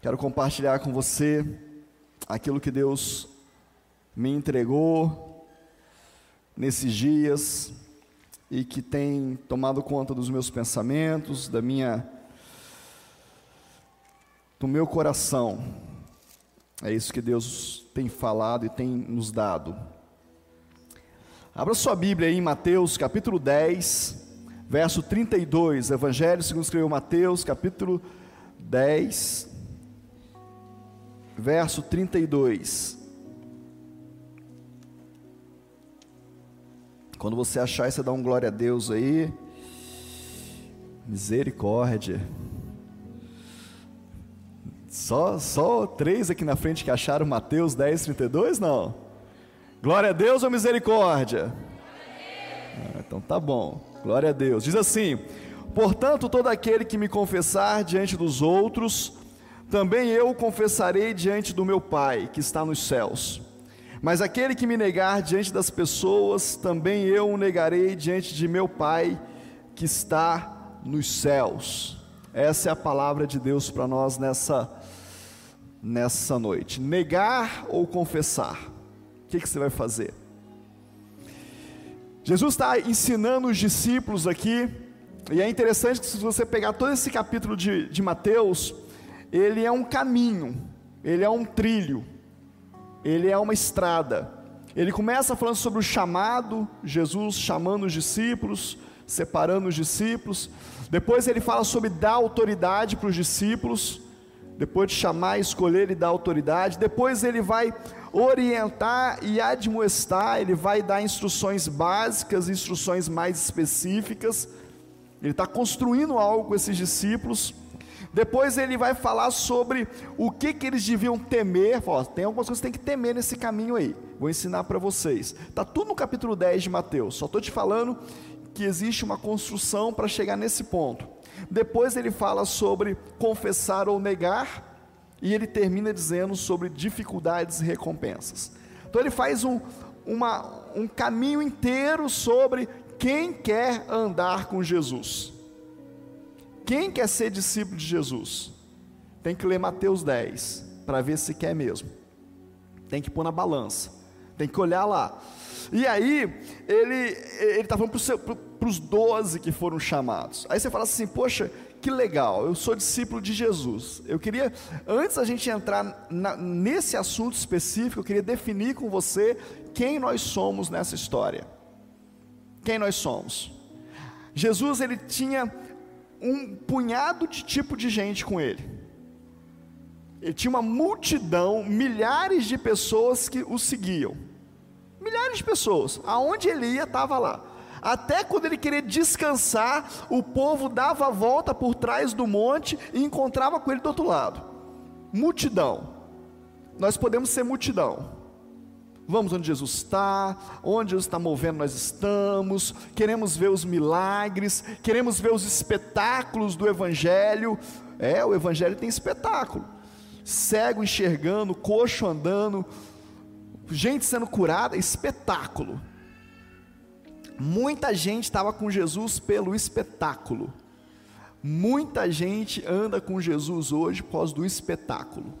Quero compartilhar com você aquilo que Deus me entregou nesses dias e que tem tomado conta dos meus pensamentos, da minha do meu coração. É isso que Deus tem falado e tem nos dado. Abra sua Bíblia aí em Mateus, capítulo 10, verso 32. Evangelho segundo escreveu Mateus, capítulo 10, verso 32. Quando você achar, você dá um glória a Deus aí. Misericórdia. Só, só três aqui na frente que acharam Mateus 10, 32? Não. Glória a Deus ou misericórdia? Ah, então tá bom. Glória a Deus. Diz assim: Portanto, todo aquele que me confessar diante dos outros, também eu o confessarei diante do meu Pai, que está nos céus. Mas aquele que me negar diante das pessoas, também eu o negarei diante de meu Pai, que está nos céus. Essa é a palavra de Deus para nós nessa, nessa noite. Negar ou confessar? O que, que você vai fazer? Jesus está ensinando os discípulos aqui, e é interessante que se você pegar todo esse capítulo de, de Mateus, ele é um caminho, ele é um trilho, ele é uma estrada. Ele começa falando sobre o chamado, Jesus chamando os discípulos, separando os discípulos. Depois ele fala sobre dar autoridade para os discípulos, depois de chamar, escolher e dar autoridade. Depois ele vai orientar e admoestar, ele vai dar instruções básicas, instruções mais específicas. Ele está construindo algo com esses discípulos. Depois ele vai falar sobre o que, que eles deviam temer. Fala, tem algumas coisas que tem que temer nesse caminho aí. Vou ensinar para vocês. Está tudo no capítulo 10 de Mateus. Só estou te falando que existe uma construção para chegar nesse ponto. Depois ele fala sobre confessar ou negar. E ele termina dizendo sobre dificuldades e recompensas. Então ele faz um, uma, um caminho inteiro sobre quem quer andar com Jesus. Quem quer ser discípulo de Jesus? Tem que ler Mateus 10 para ver se quer mesmo. Tem que pôr na balança. Tem que olhar lá. E aí, ele está falando para os doze que foram chamados. Aí você fala assim: Poxa, que legal, eu sou discípulo de Jesus. Eu queria, antes da gente entrar na, nesse assunto específico, eu queria definir com você quem nós somos nessa história. Quem nós somos? Jesus, ele tinha um punhado de tipo de gente com ele. Ele tinha uma multidão, milhares de pessoas que o seguiam. Milhares de pessoas. Aonde ele ia, estava lá. Até quando ele queria descansar, o povo dava a volta por trás do monte e encontrava com ele do outro lado. Multidão. Nós podemos ser multidão. Vamos onde Jesus está, onde Jesus está movendo, nós estamos, queremos ver os milagres, queremos ver os espetáculos do Evangelho. É, o Evangelho tem espetáculo. Cego enxergando, coxo andando, gente sendo curada, espetáculo. Muita gente estava com Jesus pelo espetáculo. Muita gente anda com Jesus hoje por causa do espetáculo.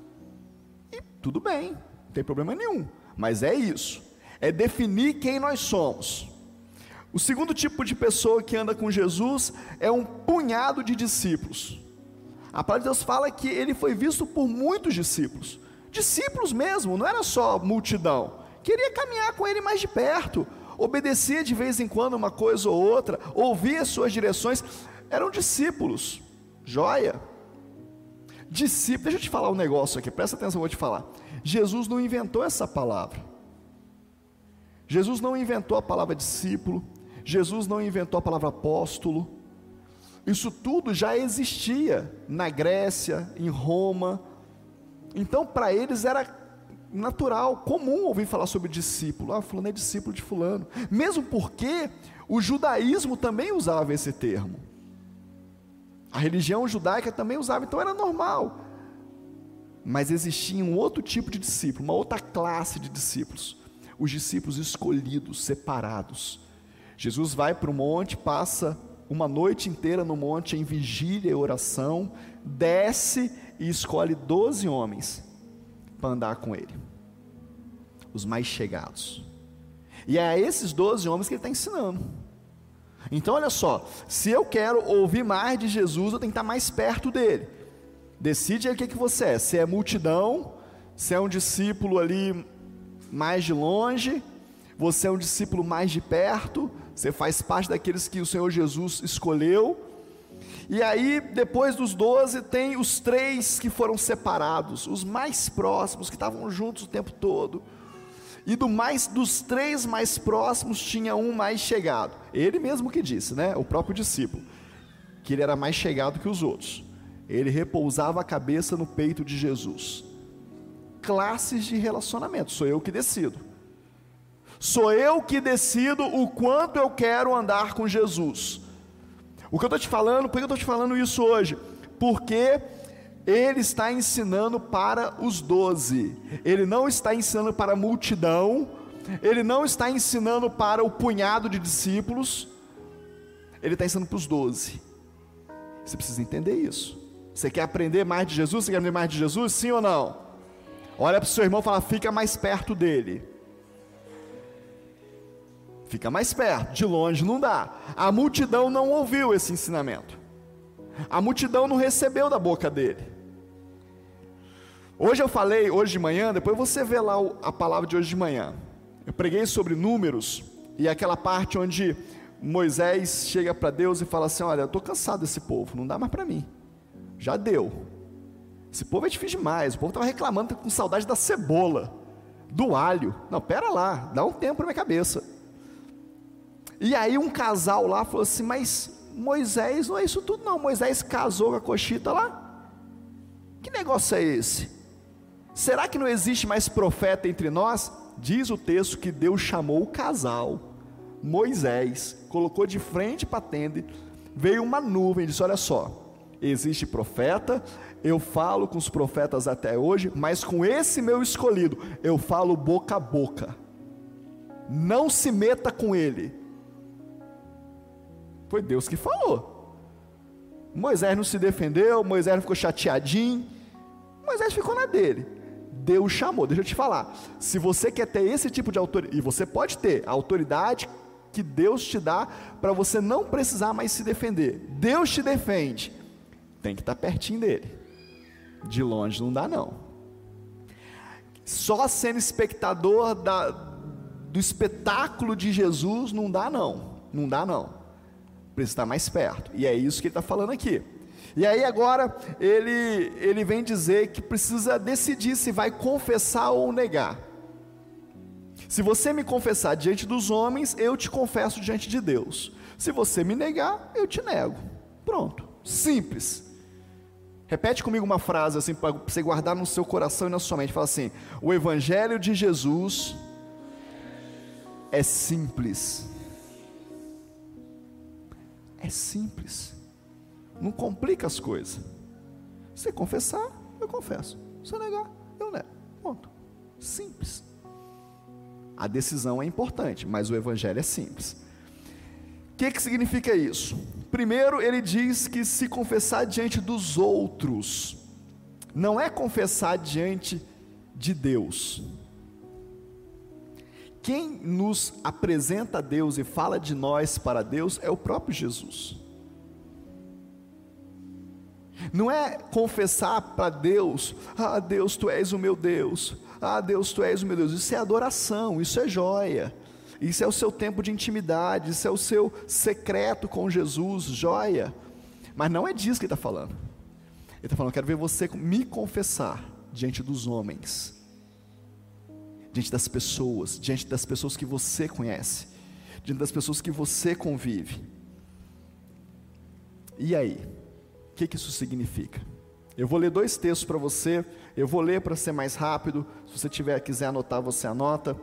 E tudo bem, não tem problema nenhum mas é isso, é definir quem nós somos. O segundo tipo de pessoa que anda com Jesus é um punhado de discípulos. A palavra de Deus fala que ele foi visto por muitos discípulos, discípulos mesmo, não era só multidão, queria caminhar com ele mais de perto, obedecia de vez em quando uma coisa ou outra, ouvia suas direções, eram discípulos, joia. Discípulo, deixa eu te falar um negócio aqui, presta atenção, vou te falar. Jesus não inventou essa palavra. Jesus não inventou a palavra discípulo, Jesus não inventou a palavra apóstolo. Isso tudo já existia na Grécia, em Roma. Então, para eles era natural, comum ouvir falar sobre discípulo. Ah, fulano é discípulo de fulano. Mesmo porque o judaísmo também usava esse termo. A religião judaica também usava, então era normal. Mas existia um outro tipo de discípulo, uma outra classe de discípulos, os discípulos escolhidos, separados. Jesus vai para o monte, passa uma noite inteira no monte em vigília e oração, desce e escolhe doze homens para andar com ele, os mais chegados. E é a esses doze homens que ele está ensinando. Então, olha só, se eu quero ouvir mais de Jesus, eu tenho que estar mais perto dele. Decide aí o que, que você é: se é multidão, se é um discípulo ali mais de longe, você é um discípulo mais de perto, você faz parte daqueles que o Senhor Jesus escolheu. E aí, depois dos doze, tem os três que foram separados, os mais próximos, que estavam juntos o tempo todo. E do mais dos três mais próximos tinha um mais chegado. Ele mesmo que disse, né? O próprio discípulo, que ele era mais chegado que os outros. Ele repousava a cabeça no peito de Jesus. Classes de relacionamento, sou eu que decido. Sou eu que decido o quanto eu quero andar com Jesus. O que eu estou te falando, por que eu estou te falando isso hoje? Porque ele está ensinando para os doze, ele não está ensinando para a multidão, ele não está ensinando para o punhado de discípulos, ele está ensinando para os doze. Você precisa entender isso. Você quer aprender mais de Jesus? Você quer aprender mais de Jesus? Sim ou não? Olha para o seu irmão e fala: fica mais perto dele. Fica mais perto, de longe não dá. A multidão não ouviu esse ensinamento. A multidão não recebeu da boca dele. Hoje eu falei, hoje de manhã, depois você vê lá a palavra de hoje de manhã. Eu preguei sobre números e aquela parte onde Moisés chega para Deus e fala assim: Olha, eu estou cansado desse povo, não dá mais para mim. Já deu. Esse povo é difícil demais. O povo estava reclamando, tá com saudade da cebola, do alho. Não, pera lá, dá um tempo para minha cabeça. E aí um casal lá falou assim: Mas Moisés não é isso tudo, não. Moisés casou com a coxita lá. Que negócio é esse? Será que não existe mais profeta entre nós? Diz o texto que Deus chamou o casal, Moisés, colocou de frente para a tenda, veio uma nuvem disse: Olha só, existe profeta, eu falo com os profetas até hoje, mas com esse meu escolhido, eu falo boca a boca. Não se meta com ele. Foi Deus que falou. Moisés não se defendeu, Moisés ficou chateadinho, Moisés ficou na dele. Deus chamou. Deixa eu te falar. Se você quer ter esse tipo de autoridade, e você pode ter a autoridade que Deus te dá para você não precisar mais se defender. Deus te defende. Tem que estar tá pertinho dele. De longe não dá não. Só sendo espectador da, do espetáculo de Jesus não dá não. Não dá não. Precisa estar mais perto. E é isso que ele está falando aqui. E aí agora ele, ele vem dizer que precisa decidir se vai confessar ou negar. Se você me confessar diante dos homens, eu te confesso diante de Deus. Se você me negar, eu te nego. Pronto. Simples. Repete comigo uma frase assim para você guardar no seu coração e na sua mente. Fala assim: O evangelho de Jesus é simples. É simples. Não complica as coisas. Se confessar, eu confesso. Se negar, eu nego. Ponto. Simples. A decisão é importante, mas o evangelho é simples. O que, que significa isso? Primeiro, ele diz que se confessar diante dos outros, não é confessar diante de Deus. Quem nos apresenta a Deus e fala de nós para Deus é o próprio Jesus. Não é confessar para Deus, ah Deus, tu és o meu Deus, ah Deus, tu és o meu Deus. Isso é adoração, isso é joia. Isso é o seu tempo de intimidade, isso é o seu secreto com Jesus, joia. Mas não é disso que ele está falando. Ele está falando, quero ver você me confessar diante dos homens, diante das pessoas, diante das pessoas que você conhece, diante das pessoas que você convive. E aí? que, que isso significa? Eu vou ler dois textos para você, eu vou ler para ser mais rápido, se você tiver quiser anotar, você anota.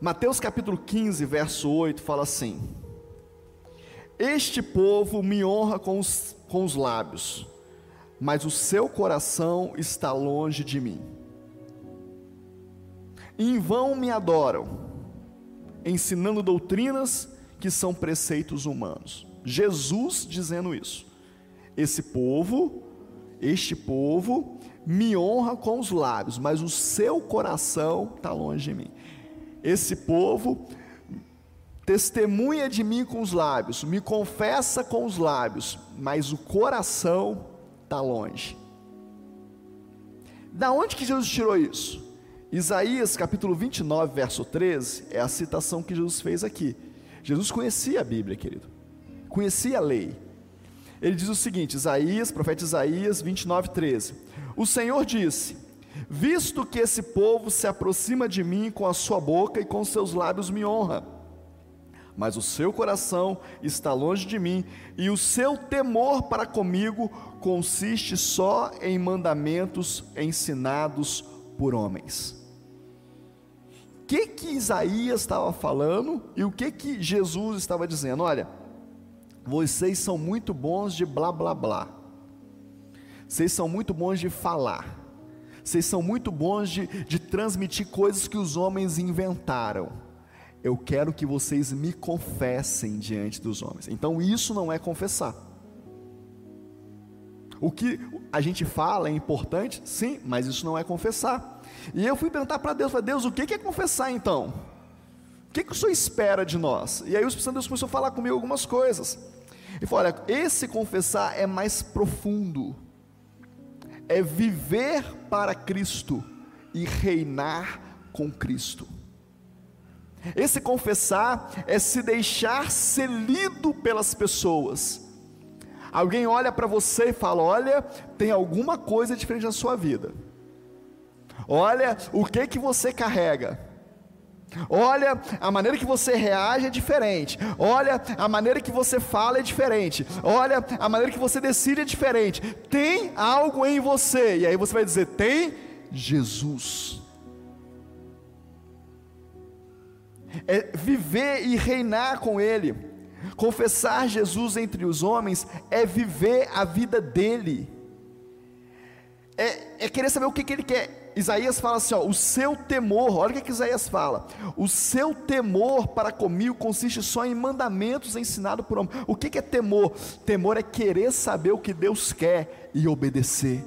Mateus capítulo 15, verso 8 fala assim: Este povo me honra com os, com os lábios, mas o seu coração está longe de mim. Em vão me adoram, ensinando doutrinas que são preceitos humanos. Jesus dizendo isso. esse povo, este povo, me honra com os lábios, mas o seu coração está longe de mim. Esse povo testemunha de mim com os lábios, me confessa com os lábios, mas o coração está longe. Da onde que Jesus tirou isso? Isaías capítulo 29, verso 13, é a citação que Jesus fez aqui. Jesus conhecia a Bíblia, querido, conhecia a lei. Ele diz o seguinte: Isaías, profeta Isaías 29, 13: O Senhor disse: Visto que esse povo se aproxima de mim com a sua boca e com seus lábios me honra, mas o seu coração está longe de mim, e o seu temor para comigo consiste só em mandamentos ensinados por homens. O que que Isaías estava falando e o que que Jesus estava dizendo? Olha, vocês são muito bons de blá blá blá. Vocês são muito bons de falar. Vocês são muito bons de, de transmitir coisas que os homens inventaram eu quero que vocês me confessem diante dos homens. Então isso não é confessar. O que a gente fala é importante, sim, mas isso não é confessar. E eu fui perguntar para Deus, falei, Deus, o que é confessar então? O que, que o Senhor espera de nós? E aí o Espírito Deus começou a falar comigo algumas coisas. E falou: olha, esse confessar é mais profundo, é viver para Cristo e reinar com Cristo. Esse confessar é se deixar ser lido pelas pessoas. Alguém olha para você e fala: Olha, tem alguma coisa diferente na sua vida. Olha o que que você carrega. Olha, a maneira que você reage é diferente. Olha, a maneira que você fala é diferente. Olha, a maneira que você decide é diferente. Tem algo em você. E aí você vai dizer: Tem Jesus. é viver e reinar com Ele. Confessar Jesus entre os homens é viver a vida dele, é, é querer saber o que, que ele quer. Isaías fala assim: ó, o seu temor, olha o que, que Isaías fala: o seu temor para comigo consiste só em mandamentos ensinados por homem. O que, que é temor? Temor é querer saber o que Deus quer e obedecer.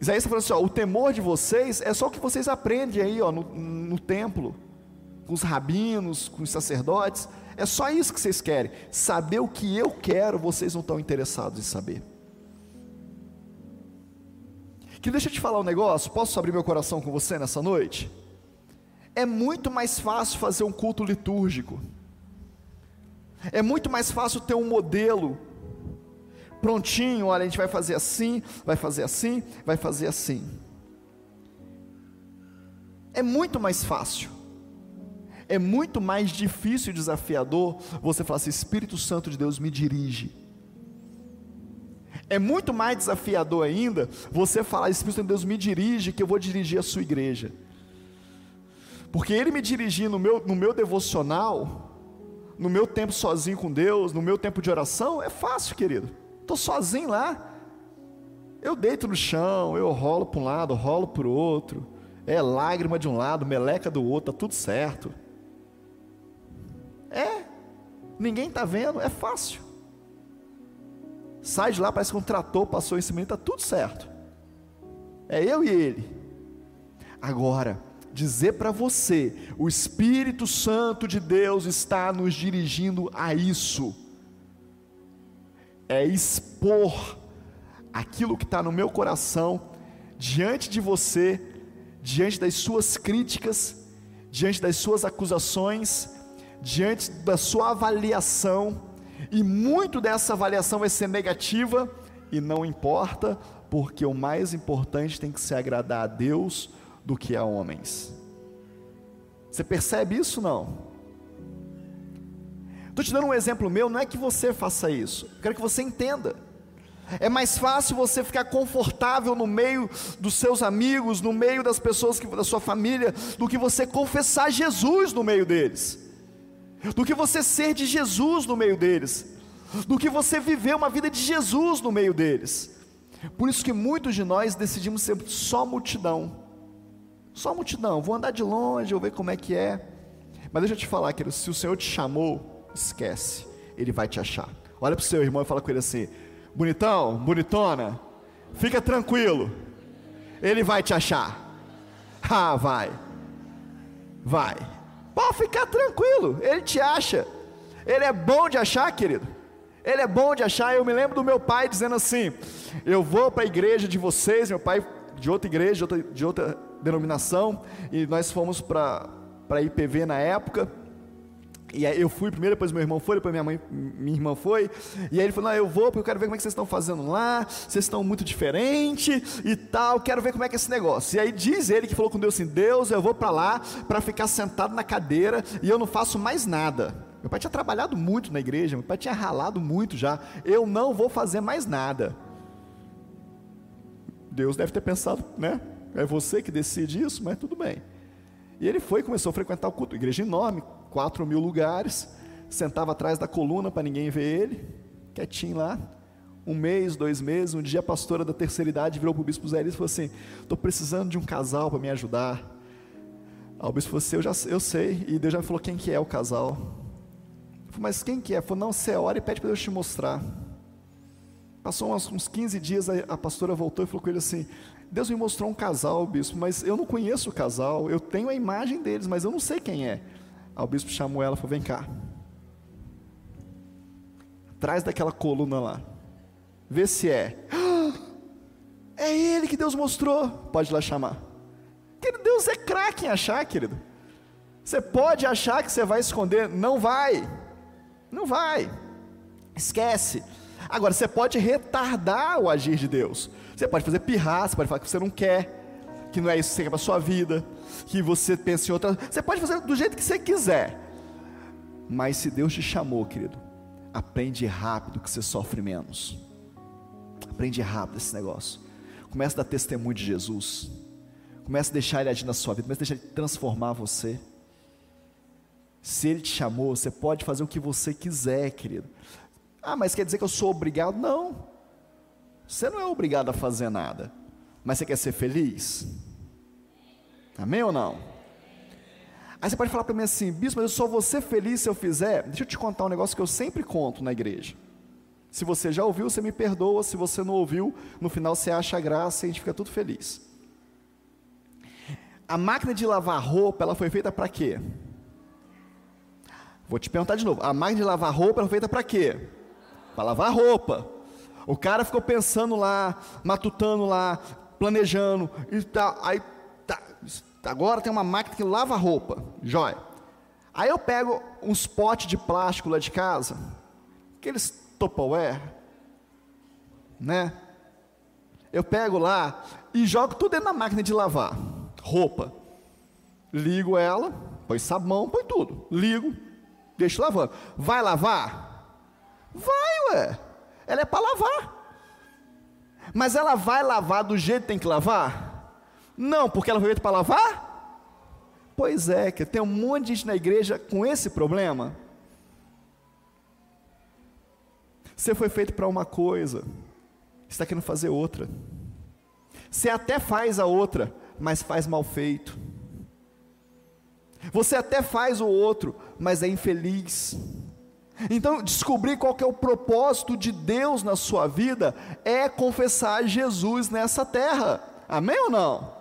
Isaías está falando assim: ó, o temor de vocês é só o que vocês aprendem aí ó, no, no templo, com os rabinos, com os sacerdotes. É só isso que vocês querem. Saber o que eu quero, vocês não estão interessados em saber. Que deixa eu te falar um negócio. Posso abrir meu coração com você nessa noite? É muito mais fácil fazer um culto litúrgico. É muito mais fácil ter um modelo prontinho, olha, a gente vai fazer assim, vai fazer assim, vai fazer assim. É muito mais fácil. É muito mais difícil e desafiador você falar assim: Espírito Santo de Deus me dirige. É muito mais desafiador ainda você falar: Espírito Santo de Deus me dirige, que eu vou dirigir a sua igreja. Porque ele me dirigir no meu, no meu devocional, no meu tempo sozinho com Deus, no meu tempo de oração, é fácil, querido. Estou sozinho lá. Eu deito no chão, eu rolo para um lado, rolo para o outro. É lágrima de um lado, meleca do outro, tá tudo certo. É, ninguém está vendo, é fácil. Sai de lá, parece que um trator passou em cima, está tudo certo. É eu e ele. Agora, dizer para você, o Espírito Santo de Deus está nos dirigindo a isso é expor aquilo que está no meu coração diante de você, diante das suas críticas, diante das suas acusações, diante da sua avaliação, e muito dessa avaliação vai ser negativa, e não importa, porque o mais importante tem que ser agradar a Deus do que a homens. Você percebe isso não? Estou te dando um exemplo meu, não é que você faça isso, quero que você entenda. É mais fácil você ficar confortável no meio dos seus amigos, no meio das pessoas que, da sua família, do que você confessar Jesus no meio deles, do que você ser de Jesus no meio deles, do que você viver uma vida de Jesus no meio deles. Por isso que muitos de nós decidimos ser só multidão, só multidão. Vou andar de longe, vou ver como é que é. Mas deixa eu te falar, querido, se o Senhor te chamou, esquece, ele vai te achar. Olha para o seu irmão e fala com ele assim: bonitão, bonitona, fica tranquilo, ele vai te achar. Ah, vai, vai, pode ficar tranquilo, ele te acha. Ele é bom de achar, querido. Ele é bom de achar. Eu me lembro do meu pai dizendo assim: Eu vou para a igreja de vocês, meu pai de outra igreja, de outra, de outra denominação, e nós fomos para a IPV na época. E aí eu fui primeiro, depois meu irmão foi, depois minha mãe, minha irmã foi. E aí ele falou: Não, eu vou porque eu quero ver como é que vocês estão fazendo lá. Vocês estão muito diferentes e tal. Quero ver como é que é esse negócio. E aí diz ele que falou com Deus assim: Deus, eu vou para lá para ficar sentado na cadeira e eu não faço mais nada. Meu pai tinha trabalhado muito na igreja, meu pai tinha ralado muito já. Eu não vou fazer mais nada. Deus deve ter pensado, né? É você que decide isso, mas tudo bem. E ele foi, começou a frequentar o culto, igreja enorme, quatro mil lugares, sentava atrás da coluna para ninguém ver ele, quietinho lá. Um mês, dois meses, um dia a pastora da terceira idade virou para o bispo Zé e falou assim: Estou precisando de um casal para me ajudar. Aí o bispo falou assim: eu, já, eu sei, e Deus já falou quem que é o casal. Eu falei, Mas quem que é? Ele falou: Não, você ora e pede para Deus te mostrar. Passou uns, uns 15 dias, a, a pastora voltou e falou com ele assim: Deus me mostrou um casal, bispo, mas eu não conheço o casal, eu tenho a imagem deles, mas eu não sei quem é. Aí o bispo chamou ela e falou: Vem cá. Atrás daquela coluna lá. Vê se é. É ele que Deus mostrou. Pode lá chamar. Querido, Deus é craque em achar, querido. Você pode achar que você vai esconder. Não vai. Não vai. Esquece. Agora, você pode retardar o agir de Deus. Você pode fazer pirraça, pode falar que você não quer, que não é isso que você quer para a sua vida que você pense em outra. Você pode fazer do jeito que você quiser. Mas se Deus te chamou, querido, aprende rápido que você sofre menos. Aprende rápido esse negócio. Começa a dar testemunho de Jesus. Começa a deixar Ele agir na sua vida. Começa a deixar Ele transformar você. Se Ele te chamou, você pode fazer o que você quiser, querido. Ah, mas quer dizer que eu sou obrigado? Não. Você não é obrigado a fazer nada. Mas você quer ser feliz? Amém ou não? Aí você pode falar para mim assim, bispo, mas eu só vou ser feliz se eu fizer. Deixa eu te contar um negócio que eu sempre conto na igreja. Se você já ouviu, você me perdoa. Se você não ouviu, no final você acha graça e a gente fica tudo feliz. A máquina de lavar roupa, ela foi feita para quê? Vou te perguntar de novo. A máquina de lavar roupa ela foi feita para quê? Para lavar roupa. O cara ficou pensando lá, matutando lá, planejando e tal. Aí Agora tem uma máquina que lava roupa, jóia. Aí eu pego uns potes de plástico lá de casa, aqueles Tupperware, né? Eu pego lá e jogo tudo dentro da máquina de lavar roupa. Ligo ela, põe sabão, põe tudo. Ligo, deixo lavando. Vai lavar? Vai, ué. Ela é para lavar. Mas ela vai lavar do jeito que tem que lavar? Não, porque ela foi feita para lavar? Pois é, que tem um monte de gente na igreja com esse problema. Você foi feito para uma coisa, está querendo fazer outra. Você até faz a outra, mas faz mal feito. Você até faz o outro, mas é infeliz. Então, descobrir qual é o propósito de Deus na sua vida é confessar Jesus nessa terra. Amém ou não?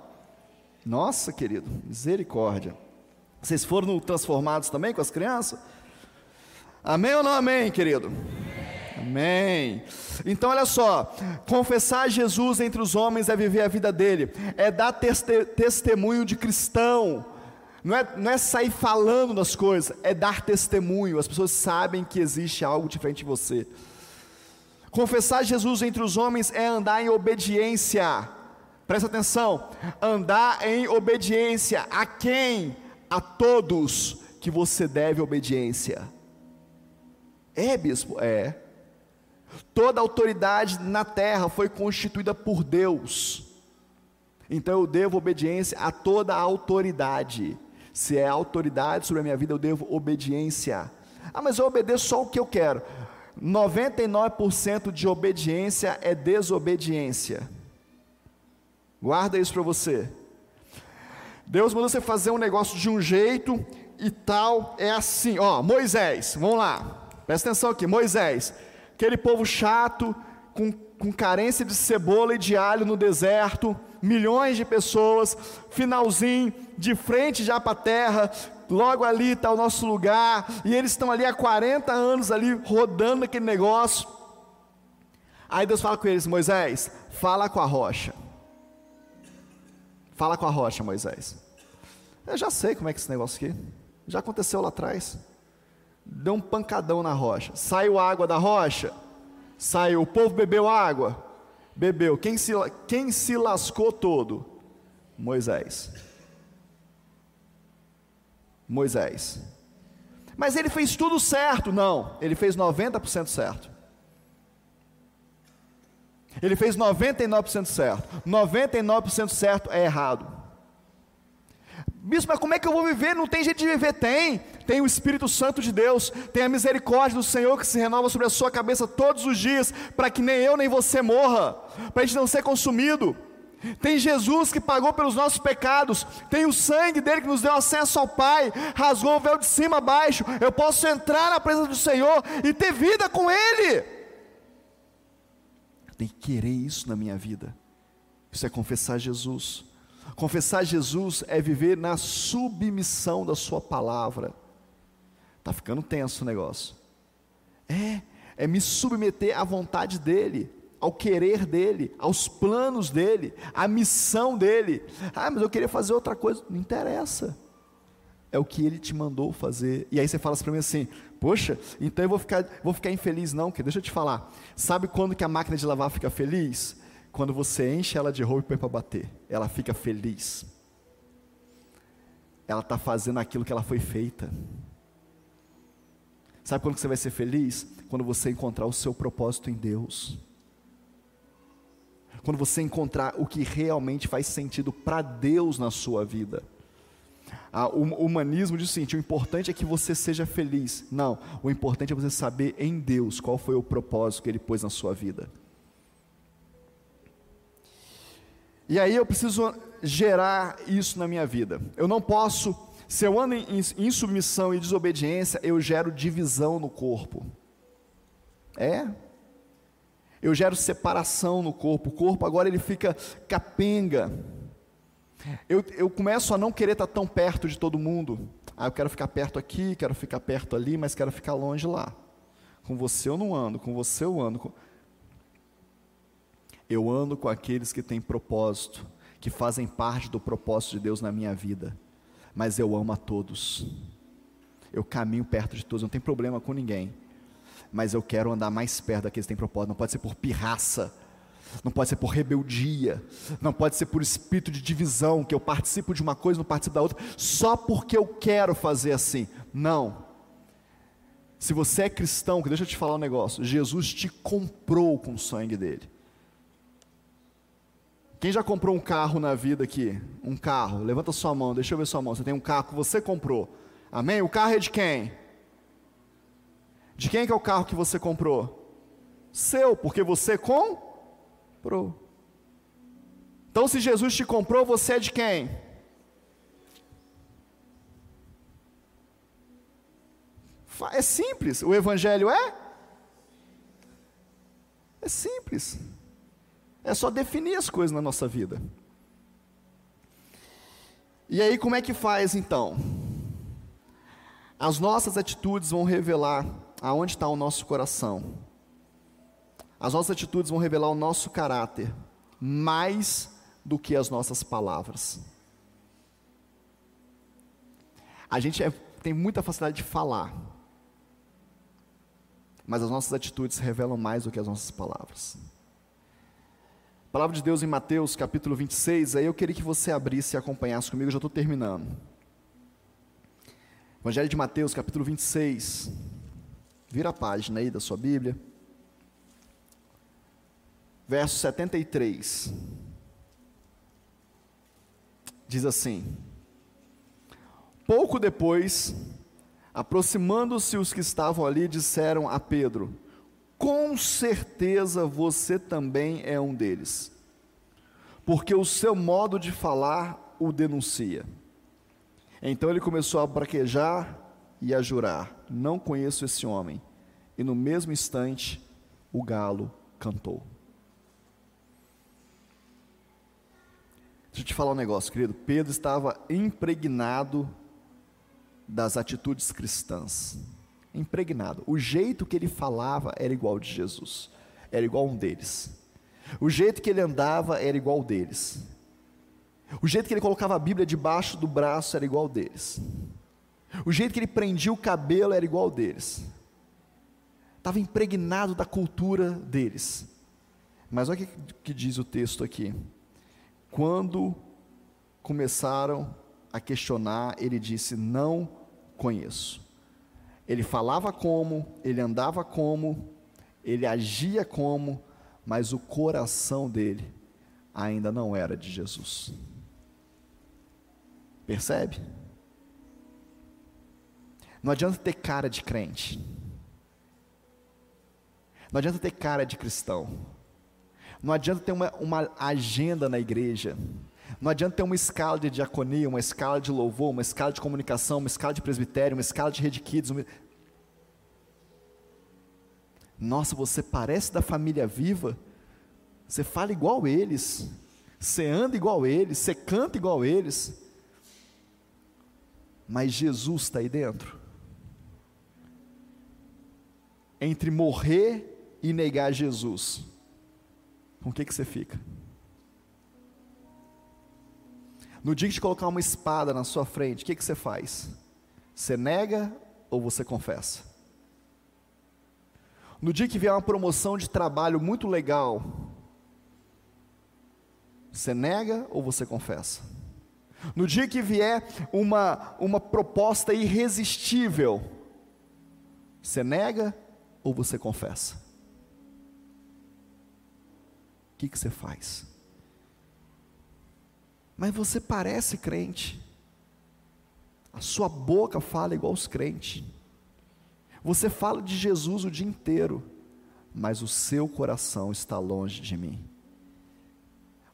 Nossa, querido, misericórdia. Vocês foram transformados também com as crianças? Amém ou não amém, querido? Amém. Então, olha só: confessar Jesus entre os homens é viver a vida dele, é dar teste testemunho de cristão, não é, não é sair falando das coisas, é dar testemunho. As pessoas sabem que existe algo diferente de você. Confessar Jesus entre os homens é andar em obediência. Presta atenção, andar em obediência a quem? A todos que você deve obediência. É, bispo? É. Toda autoridade na terra foi constituída por Deus. Então eu devo obediência a toda a autoridade. Se é autoridade sobre a minha vida, eu devo obediência. Ah, mas eu obedeço só o que eu quero. 99% de obediência é desobediência. Guarda isso para você. Deus mandou você fazer um negócio de um jeito e tal, é assim, ó, Moisés, vamos lá, presta atenção aqui, Moisés, aquele povo chato, com, com carência de cebola e de alho no deserto, milhões de pessoas, finalzinho, de frente já para a terra, logo ali está o nosso lugar, e eles estão ali há 40 anos ali rodando aquele negócio. Aí Deus fala com eles: Moisés, fala com a rocha. Fala com a rocha, Moisés. Eu já sei como é que é esse negócio aqui. Já aconteceu lá atrás. Deu um pancadão na rocha. Saiu água da rocha? Saiu. O povo bebeu água? Bebeu. Quem se, quem se lascou todo? Moisés. Moisés. Mas ele fez tudo certo? Não. Ele fez 90% certo. Ele fez 99% certo. 99% certo é errado. Bispo, mas como é que eu vou viver? Não tem jeito de viver? Tem. Tem o Espírito Santo de Deus, tem a misericórdia do Senhor que se renova sobre a sua cabeça todos os dias, para que nem eu nem você morra, para a gente não ser consumido. Tem Jesus que pagou pelos nossos pecados, tem o sangue dele que nos deu acesso ao Pai, rasgou o véu de cima a baixo. Eu posso entrar na presença do Senhor e ter vida com Ele. Tem que querer isso na minha vida. Isso é confessar Jesus. Confessar Jesus é viver na submissão da Sua palavra. Está ficando tenso o negócio. É, é me submeter à vontade dEle, ao querer dEle, aos planos dEle, à missão dEle. Ah, mas eu queria fazer outra coisa. Não interessa. É o que Ele te mandou fazer. E aí você fala assim para mim assim: Poxa, então eu vou ficar, vou ficar infeliz, não, que deixa eu te falar. Sabe quando que a máquina de lavar fica feliz? Quando você enche ela de roupa e põe para bater, ela fica feliz. Ela está fazendo aquilo que ela foi feita. Sabe quando você vai ser feliz? Quando você encontrar o seu propósito em Deus. Quando você encontrar o que realmente faz sentido para Deus na sua vida. Ah, o humanismo diz o seguinte: o importante é que você seja feliz. Não, o importante é você saber em Deus qual foi o propósito que Ele pôs na sua vida. E aí eu preciso gerar isso na minha vida. Eu não posso, se eu ando em, em submissão e desobediência, eu gero divisão no corpo. É? Eu gero separação no corpo. O corpo agora ele fica capenga. Eu, eu começo a não querer estar tão perto de todo mundo. Ah, eu quero ficar perto aqui, quero ficar perto ali, mas quero ficar longe lá. Com você eu não ando, com você eu ando. Com... Eu ando com aqueles que têm propósito, que fazem parte do propósito de Deus na minha vida. Mas eu amo a todos. Eu caminho perto de todos, não tem problema com ninguém. Mas eu quero andar mais perto daqueles que têm propósito. Não pode ser por pirraça, não pode ser por rebeldia, não pode ser por espírito de divisão, que eu participo de uma coisa e não participo da outra, só porque eu quero fazer assim. Não. Se você é cristão, deixa eu te falar um negócio, Jesus te comprou com o sangue dele. Quem já comprou um carro na vida aqui? Um carro, levanta sua mão, deixa eu ver sua mão. Você tem um carro que você comprou. Amém? O carro é de quem? De quem que é o carro que você comprou? Seu, porque você comprou. Então, se Jesus te comprou, você é de quem? É simples. O Evangelho é? É simples. É só definir as coisas na nossa vida. E aí, como é que faz então? As nossas atitudes vão revelar aonde está o nosso coração. As nossas atitudes vão revelar o nosso caráter, mais do que as nossas palavras. A gente é, tem muita facilidade de falar, mas as nossas atitudes revelam mais do que as nossas palavras palavra de Deus em Mateus capítulo 26, aí eu queria que você abrisse e acompanhasse comigo, eu já estou terminando. Evangelho de Mateus capítulo 26, vira a página aí da sua Bíblia, verso 73, diz assim: Pouco depois, aproximando-se os que estavam ali, disseram a Pedro: com certeza você também é um deles, porque o seu modo de falar o denuncia. Então ele começou a braquejar e a jurar: Não conheço esse homem. E no mesmo instante o galo cantou. Deixa eu te falar um negócio, querido. Pedro estava impregnado das atitudes cristãs. Impregnado. O jeito que ele falava era igual de Jesus. Era igual um deles. O jeito que ele andava era igual deles. O jeito que ele colocava a Bíblia debaixo do braço era igual deles. O jeito que ele prendia o cabelo era igual deles. Estava impregnado da cultura deles. Mas olha o que, que diz o texto aqui. Quando começaram a questionar, ele disse: Não conheço. Ele falava como, ele andava como, ele agia como, mas o coração dele ainda não era de Jesus. Percebe? Não adianta ter cara de crente. Não adianta ter cara de cristão. Não adianta ter uma, uma agenda na igreja. Não adianta ter uma escala de diaconia, uma escala de louvor, uma escala de comunicação, uma escala de presbitério, uma escala de rede kids. Uma... Nossa, você parece da família viva. Você fala igual eles. Você anda igual eles. Você canta igual eles. Mas Jesus está aí dentro. Entre morrer e negar Jesus, com o que, que você fica? No dia que te colocar uma espada na sua frente, o que, que você faz? Você nega ou você confessa? No dia que vier uma promoção de trabalho muito legal, você nega ou você confessa? No dia que vier uma, uma proposta irresistível, você nega ou você confessa? O que, que você faz? Mas você parece crente. A sua boca fala igual os crentes. Você fala de Jesus o dia inteiro, mas o seu coração está longe de mim.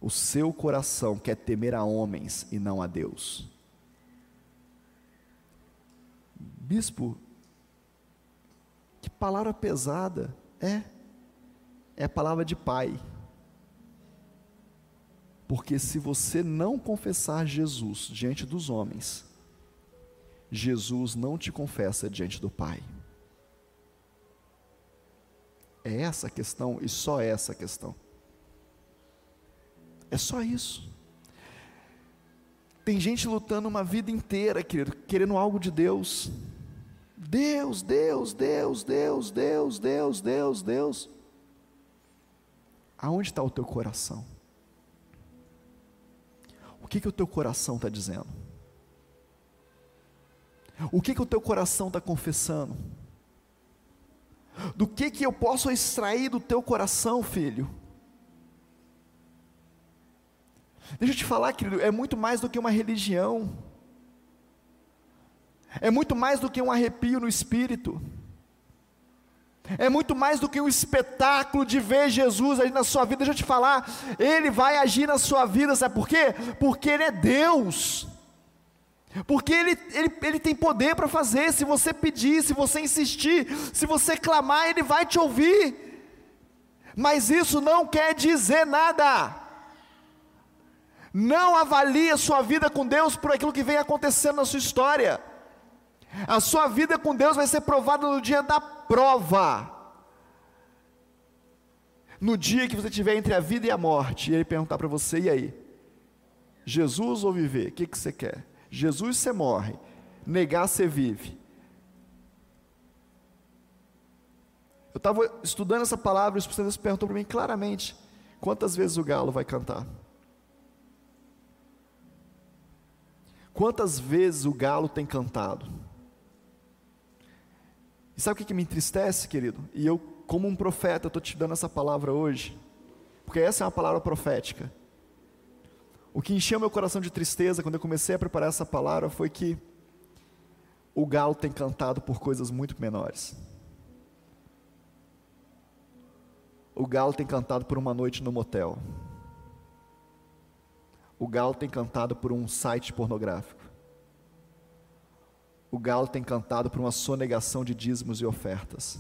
O seu coração quer temer a homens e não a Deus. Bispo, que palavra pesada. É, é a palavra de pai. Porque se você não confessar Jesus diante dos homens, Jesus não te confessa diante do Pai. É essa a questão e só essa a questão. É só isso. Tem gente lutando uma vida inteira, querido, querendo algo de Deus. Deus, Deus, Deus, Deus, Deus, Deus, Deus, Deus. Aonde está o teu coração? Que, que o teu coração está dizendo? O que, que o teu coração está confessando? Do que, que eu posso extrair do teu coração, filho? Deixa eu te falar, querido, é muito mais do que uma religião, é muito mais do que um arrepio no espírito. É muito mais do que um espetáculo de ver Jesus aí na sua vida. Deixa eu te falar, Ele vai agir na sua vida, sabe por quê? Porque Ele é Deus. Porque ele, ele, ele tem poder para fazer, se você pedir, se você insistir, se você clamar, Ele vai te ouvir. Mas isso não quer dizer nada. Não avalie a sua vida com Deus por aquilo que vem acontecendo na sua história. A sua vida com Deus vai ser provada no dia da prova. No dia que você estiver entre a vida e a morte, e ele perguntar para você: e aí? Jesus ou viver? O que, que você quer? Jesus você morre, negar você vive. Eu estava estudando essa palavra e o Espírito Santo perguntou para mim claramente: quantas vezes o galo vai cantar? Quantas vezes o galo tem cantado? Sabe o que, me entristece, querido? E eu, como um profeta, estou te dando essa palavra hoje, porque essa é uma palavra profética. O que encheu meu coração de tristeza quando eu comecei a preparar essa palavra foi que o galo tem cantado por coisas muito menores. O galo tem cantado por uma noite no motel. O galo tem cantado por um site pornográfico o galo tem cantado por uma sonegação de dízimos e ofertas.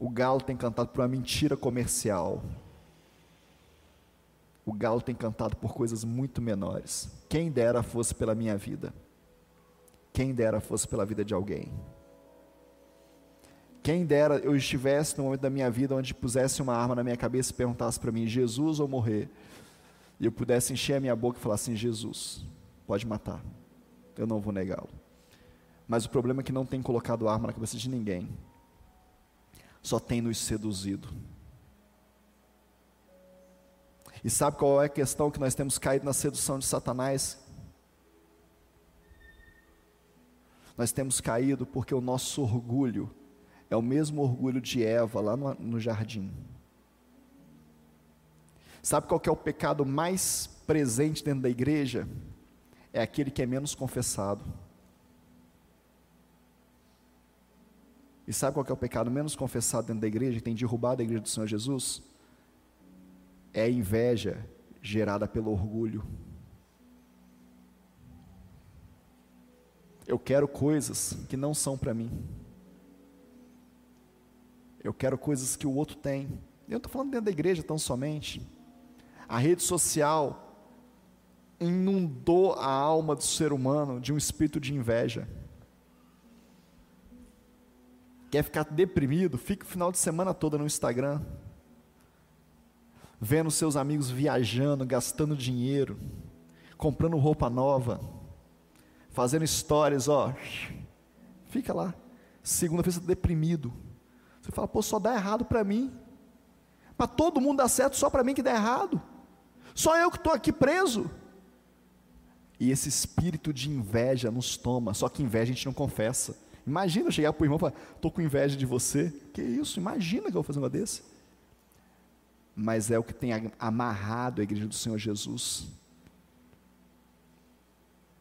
O galo tem cantado por uma mentira comercial. O galo tem cantado por coisas muito menores. Quem dera fosse pela minha vida. Quem dera fosse pela vida de alguém. Quem dera eu estivesse no momento da minha vida onde pusesse uma arma na minha cabeça e perguntasse para mim, Jesus ou morrer? E eu pudesse encher a minha boca e falar assim: Jesus, pode matar, eu não vou negá-lo. Mas o problema é que não tem colocado arma na cabeça de ninguém, só tem nos seduzido. E sabe qual é a questão que nós temos caído na sedução de Satanás? Nós temos caído porque o nosso orgulho é o mesmo orgulho de Eva lá no, no jardim. Sabe qual é o pecado mais presente dentro da igreja? É aquele que é menos confessado. E sabe qual é o pecado menos confessado dentro da igreja, que tem derrubado a igreja do Senhor Jesus? É a inveja gerada pelo orgulho. Eu quero coisas que não são para mim. Eu quero coisas que o outro tem. Eu estou falando dentro da igreja tão somente. A rede social inundou a alma do ser humano de um espírito de inveja. Quer ficar deprimido? Fica o final de semana toda no Instagram, vendo seus amigos viajando, gastando dinheiro, comprando roupa nova, fazendo histórias, ó. Fica lá. Segunda-feira você está deprimido. Você fala, pô, só dá errado para mim. Para todo mundo dá certo, só para mim que dá errado. Só eu que estou aqui preso. E esse espírito de inveja nos toma, só que inveja a gente não confessa. Imagina eu chegar para o irmão e falar, estou com inveja de você. Que isso? Imagina que eu vou fazer uma desse. Mas é o que tem amarrado a igreja do Senhor Jesus.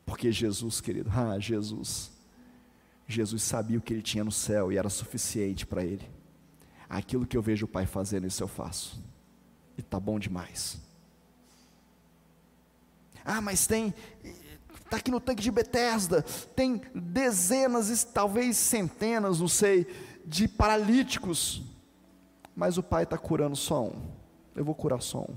Porque Jesus, querido, ah, Jesus, Jesus sabia o que ele tinha no céu e era suficiente para ele. Aquilo que eu vejo o Pai fazendo, isso eu faço. E tá bom demais. Ah, mas tem está aqui no tanque de Betesda, tem dezenas, talvez centenas, não sei, de paralíticos, mas o Pai está curando só um. Eu vou curar só um.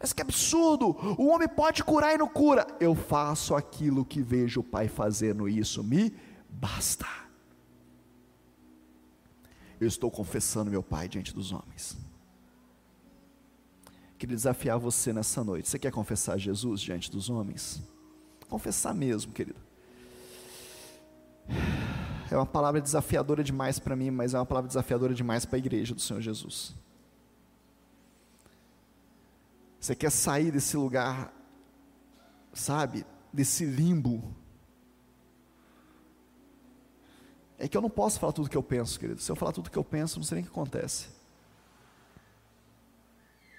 Mas que absurdo! O homem pode curar e não cura. Eu faço aquilo que vejo o Pai fazendo, e isso me basta. Eu estou confessando meu Pai diante dos homens. Queria desafiar você nessa noite. Você quer confessar Jesus diante dos homens? Confessar mesmo, querido. É uma palavra desafiadora demais para mim, mas é uma palavra desafiadora demais para a igreja do Senhor Jesus. Você quer sair desse lugar, sabe, desse limbo. É que eu não posso falar tudo o que eu penso, querido. Se eu falar tudo o que eu penso, não sei nem o que acontece.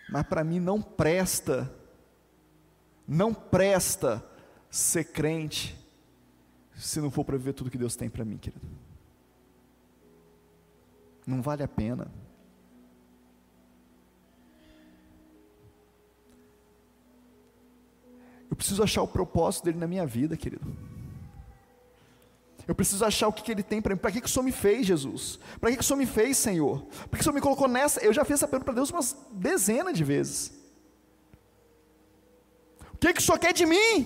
Mas para mim não presta, não presta ser crente, se não for para viver tudo que Deus tem para mim, querido. Não vale a pena. Eu preciso achar o propósito dele na minha vida, querido. Eu preciso achar o que, que ele tem para mim. Para que, que o Senhor me fez, Jesus? Para que, que o Senhor me fez, Senhor? Por que o Senhor me colocou nessa? Eu já fiz essa pergunta para Deus umas dezenas de vezes. O que, que o Senhor quer de mim?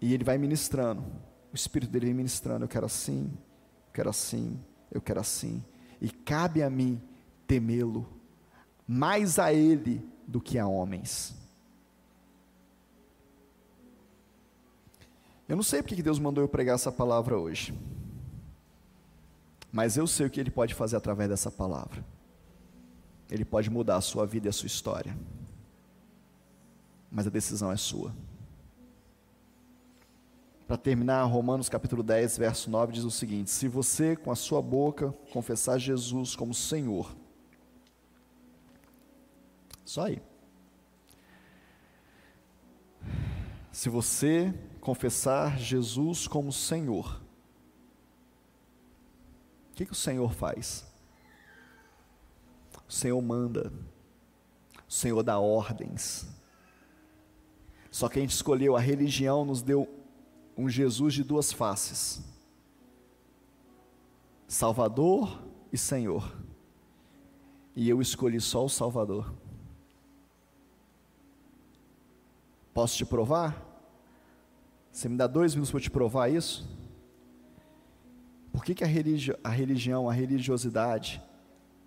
E Ele vai ministrando. O Espírito dele vem ministrando. Eu quero assim, eu quero assim, eu quero assim. E cabe a mim temê-lo, mais a Ele do que a homens. Eu não sei porque Deus mandou eu pregar essa palavra hoje, mas eu sei o que Ele pode fazer através dessa palavra. Ele pode mudar a sua vida e a sua história, mas a decisão é sua. Para terminar, Romanos capítulo 10, verso 9 diz o seguinte: Se você com a sua boca confessar Jesus como Senhor, só aí. Se você confessar Jesus como Senhor, o que, que o Senhor faz? O Senhor manda, o Senhor dá ordens. Só que a gente escolheu, a religião nos deu um Jesus de duas faces: Salvador e Senhor. E eu escolhi só o Salvador. Posso te provar? Você me dá dois minutos para te provar isso? Por que, que a, religi a religião, a religiosidade,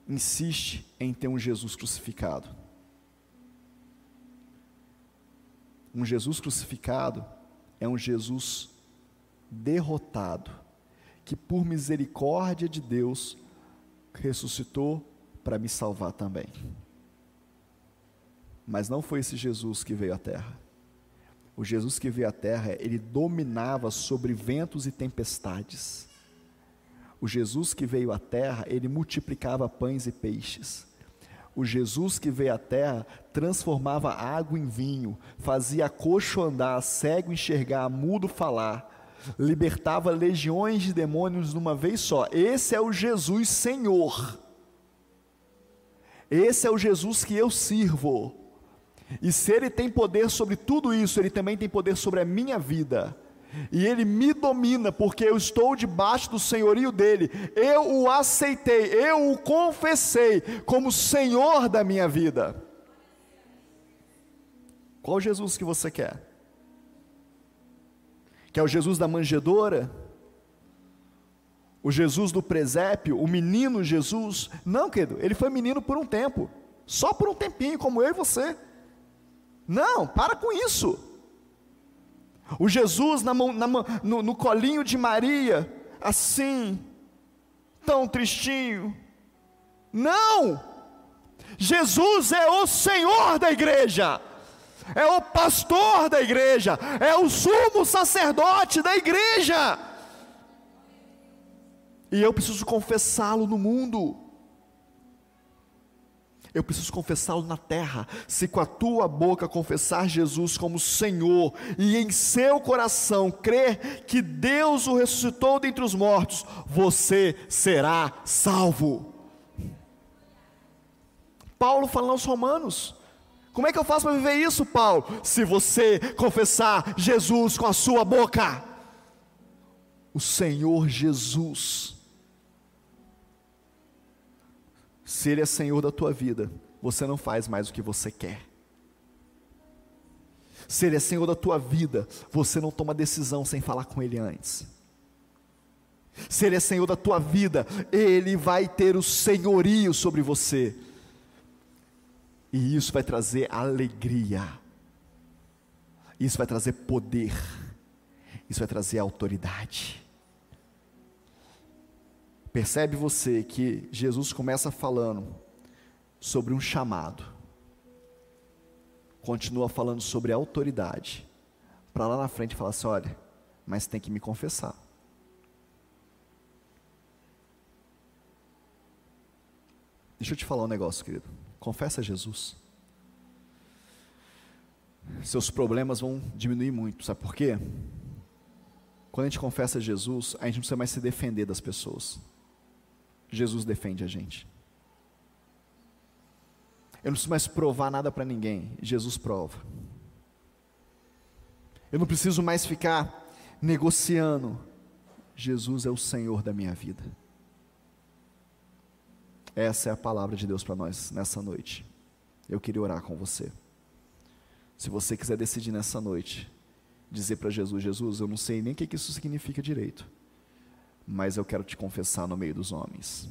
insiste em ter um Jesus crucificado? Um Jesus crucificado é um Jesus derrotado, que por misericórdia de Deus ressuscitou para me salvar também. Mas não foi esse Jesus que veio à terra. O Jesus que veio à terra, ele dominava sobre ventos e tempestades. O Jesus que veio à terra, ele multiplicava pães e peixes. O Jesus que veio à terra transformava água em vinho, fazia coxo andar, cego enxergar, mudo falar, libertava legiões de demônios numa vez só. Esse é o Jesus Senhor. Esse é o Jesus que eu sirvo. E se Ele tem poder sobre tudo isso, Ele também tem poder sobre a minha vida. E Ele me domina, porque eu estou debaixo do senhorio dEle. Eu o aceitei, eu o confessei como Senhor da minha vida. Qual Jesus que você quer? Quer o Jesus da manjedoura? O Jesus do presépio? O menino Jesus? Não, querido, ele foi menino por um tempo, só por um tempinho, como eu e você. Não, para com isso. O Jesus na mão, na no, no colinho de Maria, assim, tão tristinho. Não! Jesus é o Senhor da igreja, é o pastor da igreja, é o sumo sacerdote da igreja. E eu preciso confessá-lo no mundo eu preciso confessá-lo na terra. Se com a tua boca confessar Jesus como Senhor e em seu coração crer que Deus o ressuscitou dentre os mortos, você será salvo. Paulo falando aos Romanos. Como é que eu faço para viver isso, Paulo? Se você confessar Jesus com a sua boca, o Senhor Jesus Se Ele é Senhor da tua vida, você não faz mais o que você quer. Se Ele é Senhor da tua vida, você não toma decisão sem falar com Ele antes. Se Ele é Senhor da tua vida, Ele vai ter o senhorio sobre você. E isso vai trazer alegria. Isso vai trazer poder. Isso vai trazer autoridade. Percebe você que Jesus começa falando sobre um chamado, continua falando sobre autoridade, para lá na frente falar assim: olha, mas tem que me confessar. Deixa eu te falar um negócio, querido. Confessa a Jesus. Seus problemas vão diminuir muito, sabe por quê? Quando a gente confessa a Jesus, a gente não precisa mais se defender das pessoas. Jesus defende a gente. Eu não preciso mais provar nada para ninguém, Jesus prova. Eu não preciso mais ficar negociando, Jesus é o Senhor da minha vida. Essa é a palavra de Deus para nós nessa noite. Eu queria orar com você. Se você quiser decidir nessa noite, dizer para Jesus: Jesus, eu não sei nem o que isso significa direito mas eu quero te confessar no meio dos homens.